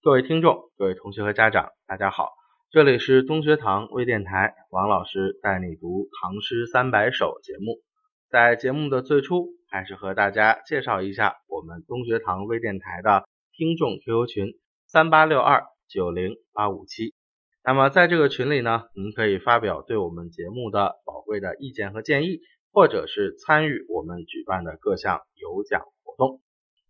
各位听众、各位同学和家长，大家好，这里是东学堂微电台，王老师带你读《唐诗三百首》节目。在节目的最初，还是和大家介绍一下我们东学堂微电台的听众 QQ 群：三八六二九零八五七。那么在这个群里呢，您可以发表对我们节目的宝贵的意见和建议，或者是参与我们举办的各项有奖活动。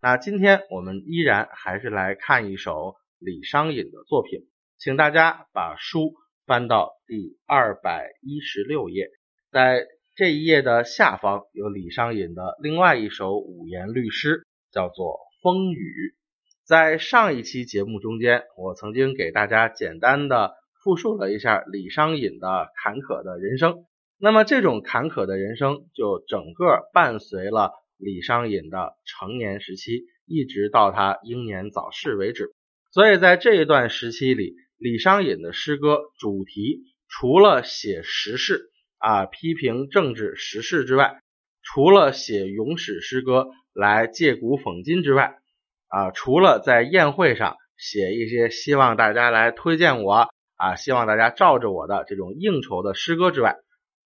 那今天我们依然还是来看一首李商隐的作品，请大家把书翻到第二百一十六页，在。这一页的下方有李商隐的另外一首五言律诗，叫做《风雨》。在上一期节目中间，我曾经给大家简单的复述了一下李商隐的坎坷的人生。那么这种坎坷的人生，就整个伴随了李商隐的成年时期，一直到他英年早逝为止。所以在这一段时期里，李商隐的诗歌主题除了写时事。啊，批评政治时事之外，除了写咏史诗歌来借古讽今之外，啊，除了在宴会上写一些希望大家来推荐我，啊，希望大家照着我的这种应酬的诗歌之外，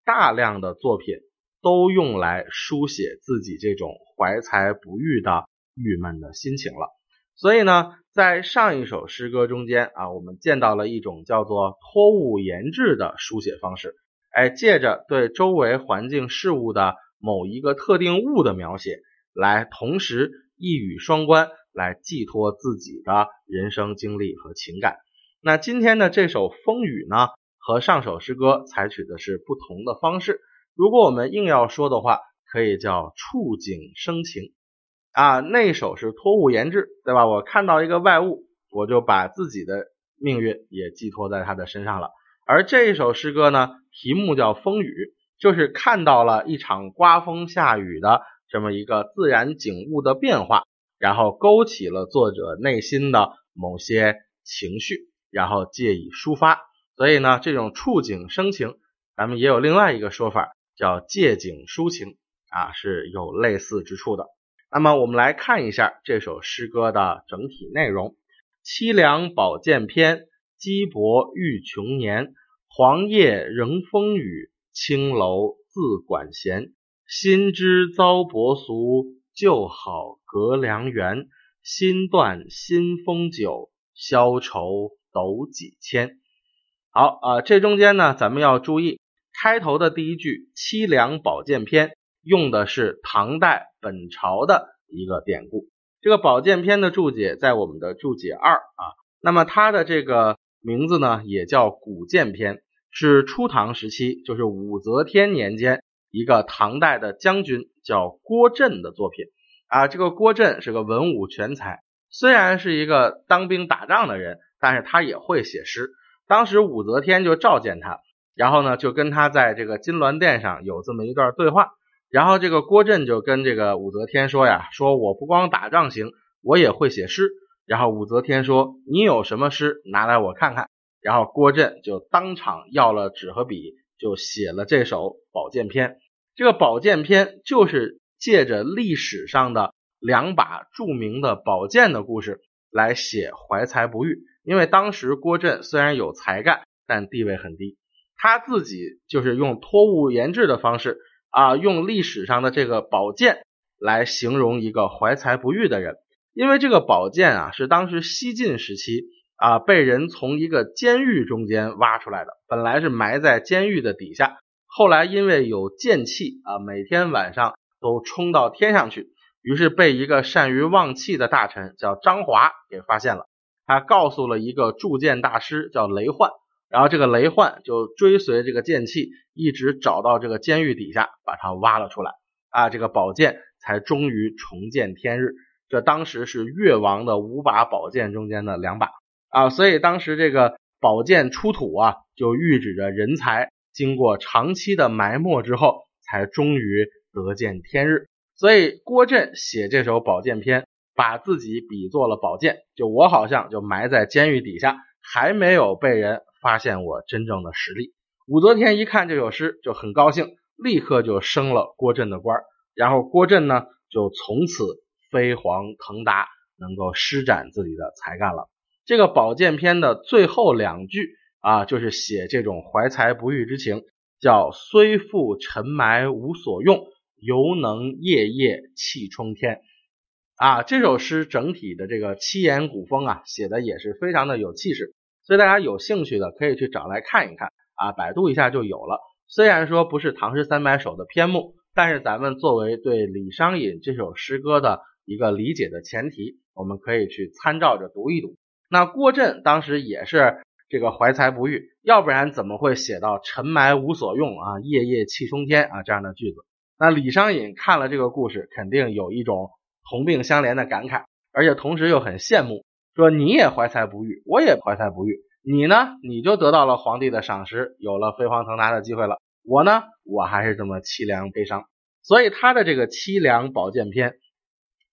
大量的作品都用来书写自己这种怀才不遇的郁闷的心情了。所以呢，在上一首诗歌中间啊，我们见到了一种叫做托物言志的书写方式。哎，借着对周围环境事物的某一个特定物的描写，来同时一语双关，来寄托自己的人生经历和情感。那今天的这首《风雨》呢，和上首诗歌采取的是不同的方式。如果我们硬要说的话，可以叫触景生情啊。那首是托物言志，对吧？我看到一个外物，我就把自己的命运也寄托在他的身上了。而这一首诗歌呢，题目叫《风雨》，就是看到了一场刮风下雨的这么一个自然景物的变化，然后勾起了作者内心的某些情绪，然后借以抒发。所以呢，这种触景生情，咱们也有另外一个说法，叫借景抒情啊，是有类似之处的。那么我们来看一下这首诗歌的整体内容：凄凉宝剑篇。积薄欲穷年，黄叶仍风雨，青楼自管弦。新知遭薄俗，旧好隔良缘。新断新风酒，消愁斗几千。好啊，这中间呢，咱们要注意开头的第一句“凄凉宝剑篇”用的是唐代本朝的一个典故。这个宝剑篇的注解在我们的注解二啊，那么它的这个。名字呢也叫《古剑篇》，是初唐时期，就是武则天年间一个唐代的将军叫郭震的作品啊。这个郭震是个文武全才，虽然是一个当兵打仗的人，但是他也会写诗。当时武则天就召见他，然后呢就跟他在这个金銮殿上有这么一段对话。然后这个郭震就跟这个武则天说呀：“说我不光打仗行，我也会写诗。”然后武则天说：“你有什么诗拿来我看看。”然后郭震就当场要了纸和笔，就写了这首《宝剑篇》。这个《宝剑篇》就是借着历史上的两把著名的宝剑的故事来写怀才不遇。因为当时郭震虽然有才干，但地位很低，他自己就是用托物言志的方式啊，用历史上的这个宝剑来形容一个怀才不遇的人。因为这个宝剑啊，是当时西晋时期啊被人从一个监狱中间挖出来的，本来是埋在监狱的底下，后来因为有剑气啊，每天晚上都冲到天上去，于是被一个善于望气的大臣叫张华给发现了，他告诉了一个铸剑大师叫雷焕，然后这个雷焕就追随这个剑气，一直找到这个监狱底下，把它挖了出来啊，这个宝剑才终于重见天日。这当时是越王的五把宝剑中间的两把啊，所以当时这个宝剑出土啊，就预指着人才经过长期的埋没之后，才终于得见天日。所以郭震写这首宝剑篇，把自己比作了宝剑，就我好像就埋在监狱底下，还没有被人发现我真正的实力。武则天一看这首诗就很高兴，立刻就升了郭震的官然后郭震呢就从此。飞黄腾达，能够施展自己的才干了。这个宝剑篇的最后两句啊，就是写这种怀才不遇之情，叫虽负尘埋无所用，犹能夜夜气冲天。啊，这首诗整体的这个七言古风啊，写的也是非常的有气势，所以大家有兴趣的可以去找来看一看啊，百度一下就有了。虽然说不是唐诗三百首的篇目，但是咱们作为对李商隐这首诗歌的一个理解的前提，我们可以去参照着读一读。那郭震当时也是这个怀才不遇，要不然怎么会写到尘埋无所用啊，夜夜气冲天啊这样的句子？那李商隐看了这个故事，肯定有一种。同病相怜的感慨，而且同时又很羡慕，说你也怀才不遇，我也怀才不遇，你呢，你就得到了皇帝的赏识，有了飞黄腾达的机会了，我呢，我还是这么凄凉悲伤。所以他的这个凄凉宝剑篇，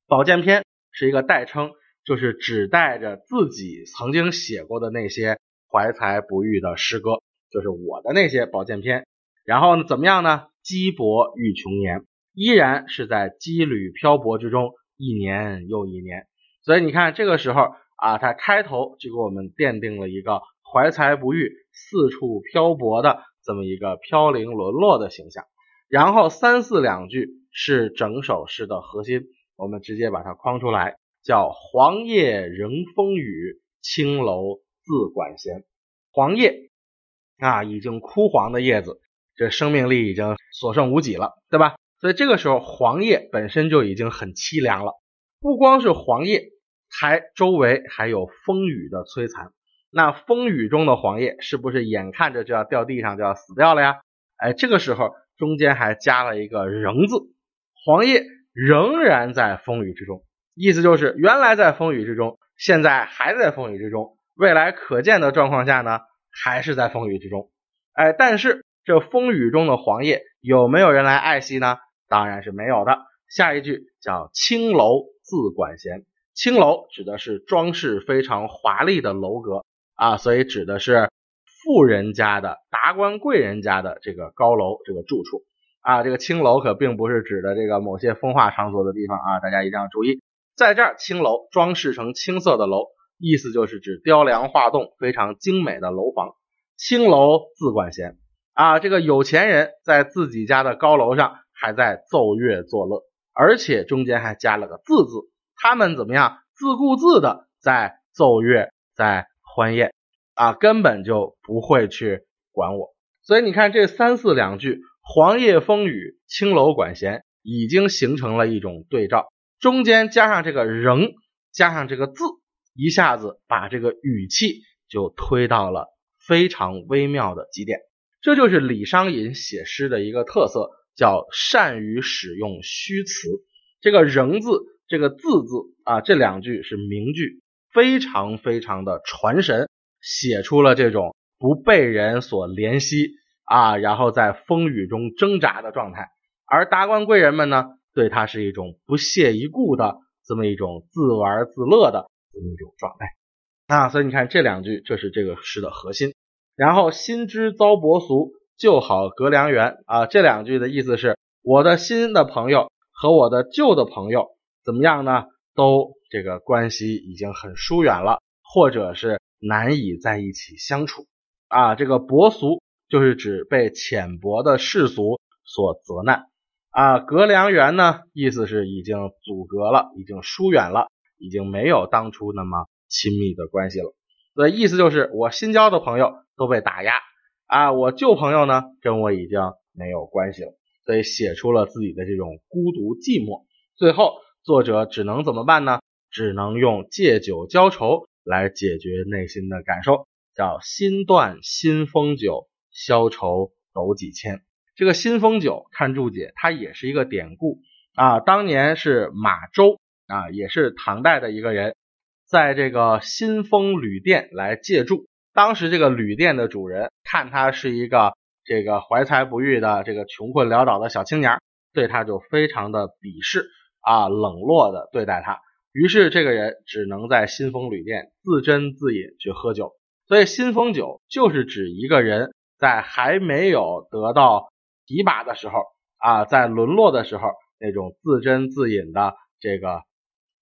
宝剑篇是一个代称，就是指代着自己曾经写过的那些怀才不遇的诗歌，就是我的那些宝剑篇。然后呢，怎么样呢？羁泊欲穷年，依然是在羁旅漂泊之中。一年又一年，所以你看这个时候啊，他开头就给我们奠定了一个怀才不遇、四处漂泊的这么一个飘零沦落的形象。然后三四两句是整首诗的核心，我们直接把它框出来，叫“黄叶仍风雨，青楼自管闲”。黄叶啊，已经枯黄的叶子，这生命力已经所剩无几了，对吧？所以这个时候，黄叶本身就已经很凄凉了。不光是黄叶，还周围还有风雨的摧残。那风雨中的黄叶，是不是眼看着就要掉地上，就要死掉了呀？哎，这个时候中间还加了一个“仍”字，黄叶仍然在风雨之中，意思就是原来在风雨之中，现在还在风雨之中，未来可见的状况下呢，还是在风雨之中。哎，但是这风雨中的黄叶，有没有人来爱惜呢？当然是没有的。下一句叫“青楼自管闲”，青楼指的是装饰非常华丽的楼阁啊，所以指的是富人家的达官贵人家的这个高楼这个住处啊。这个青楼可并不是指的这个某些风化场所的地方啊，大家一定要注意。在这儿，青楼装饰成青色的楼，意思就是指雕梁画栋、非常精美的楼房。青楼自管闲啊，这个有钱人在自己家的高楼上。还在奏乐作乐，而且中间还加了个“自”字，他们怎么样？自顾自的在奏乐，在欢宴啊，根本就不会去管我。所以你看这三四两句“黄叶风雨，青楼管弦”，已经形成了一种对照，中间加上这个“仍”，加上这个“字”，一下子把这个语气就推到了非常微妙的极点。这就是李商隐写诗的一个特色。叫善于使用虚词，这个“仍”字，这个“字”字啊，这两句是名句，非常非常的传神，写出了这种不被人所怜惜啊，然后在风雨中挣扎的状态。而达官贵人们呢，对他是一种不屑一顾的这么一种自玩自乐的这么一种状态啊。所以你看这两句这是这个诗的核心。然后心知遭薄俗。旧好隔良缘啊，这两句的意思是，我的新的朋友和我的旧的朋友怎么样呢？都这个关系已经很疏远了，或者是难以在一起相处啊。这个薄俗就是指被浅薄的世俗所责难啊。隔良缘呢，意思是已经阻隔了，已经疏远了，已经没有当初那么亲密的关系了。所以意思就是我新交的朋友都被打压。啊，我旧朋友呢，跟我已经没有关系了，所以写出了自己的这种孤独寂寞。最后，作者只能怎么办呢？只能用借酒浇愁来解决内心的感受，叫心断新丰酒，消愁斗几千。这个新丰酒，看注解，它也是一个典故啊。当年是马周啊，也是唐代的一个人，在这个新丰旅店来借住。当时这个旅店的主人看他是一个这个怀才不遇的这个穷困潦倒的小青年，对他就非常的鄙视啊，冷落的对待他。于是这个人只能在新丰旅店自斟自饮去喝酒。所以新丰酒就是指一个人在还没有得到提拔的时候啊，在沦落的时候那种自斟自饮的这个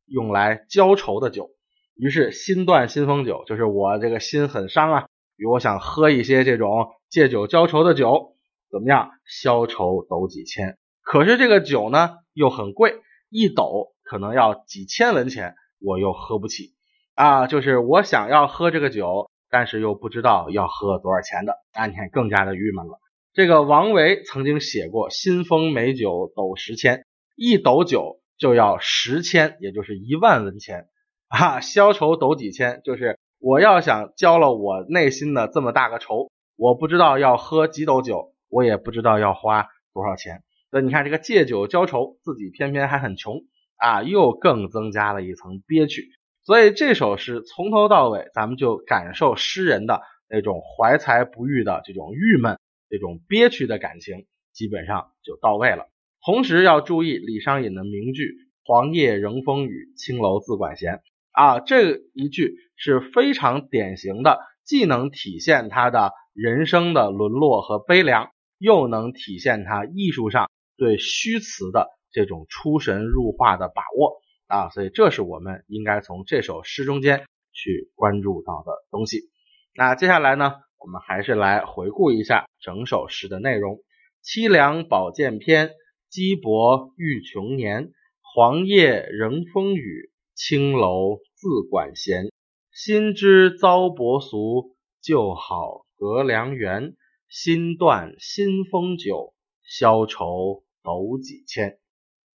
用来浇愁的酒。于是心断心风酒，就是我这个心很伤啊，比如我想喝一些这种借酒浇愁的酒，怎么样？消愁斗几千。可是这个酒呢又很贵，一斗可能要几千文钱，我又喝不起啊。就是我想要喝这个酒，但是又不知道要喝多少钱的，啊，你看更加的郁闷了。这个王维曾经写过“新丰美酒斗十千”，一斗酒就要十千，也就是一万文钱啊。消愁斗几千，就是我要想交了我内心的这么大个愁，我不知道要喝几斗酒，我也不知道要花多少钱。那你看，这个借酒浇愁，自己偏偏还很穷啊，又更增加了一层憋屈。所以这首诗从头到尾，咱们就感受诗人的那种怀才不遇的这种郁闷、这种憋屈的感情，基本上就到位了。同时要注意李商隐的名句“黄叶仍风雨，青楼自管闲”啊，这一句是非常典型的，既能体现他的人生的沦落和悲凉，又能体现他艺术上。对虚词的这种出神入化的把握啊，所以这是我们应该从这首诗中间去关注到的东西。那接下来呢，我们还是来回顾一下整首诗的内容：凄凉宝剑篇，羁泊欲穷年。黄叶仍风雨，青楼自管闲。心知遭薄俗，旧好隔良缘。心断新风酒，消愁。斗几千，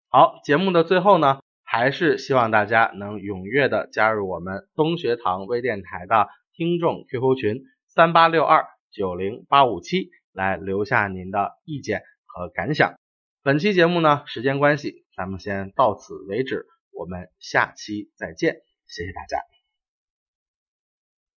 好，节目的最后呢，还是希望大家能踊跃的加入我们东学堂微电台的听众 QQ 群三八六二九零八五七，来留下您的意见和感想。本期节目呢，时间关系，咱们先到此为止，我们下期再见，谢谢大家。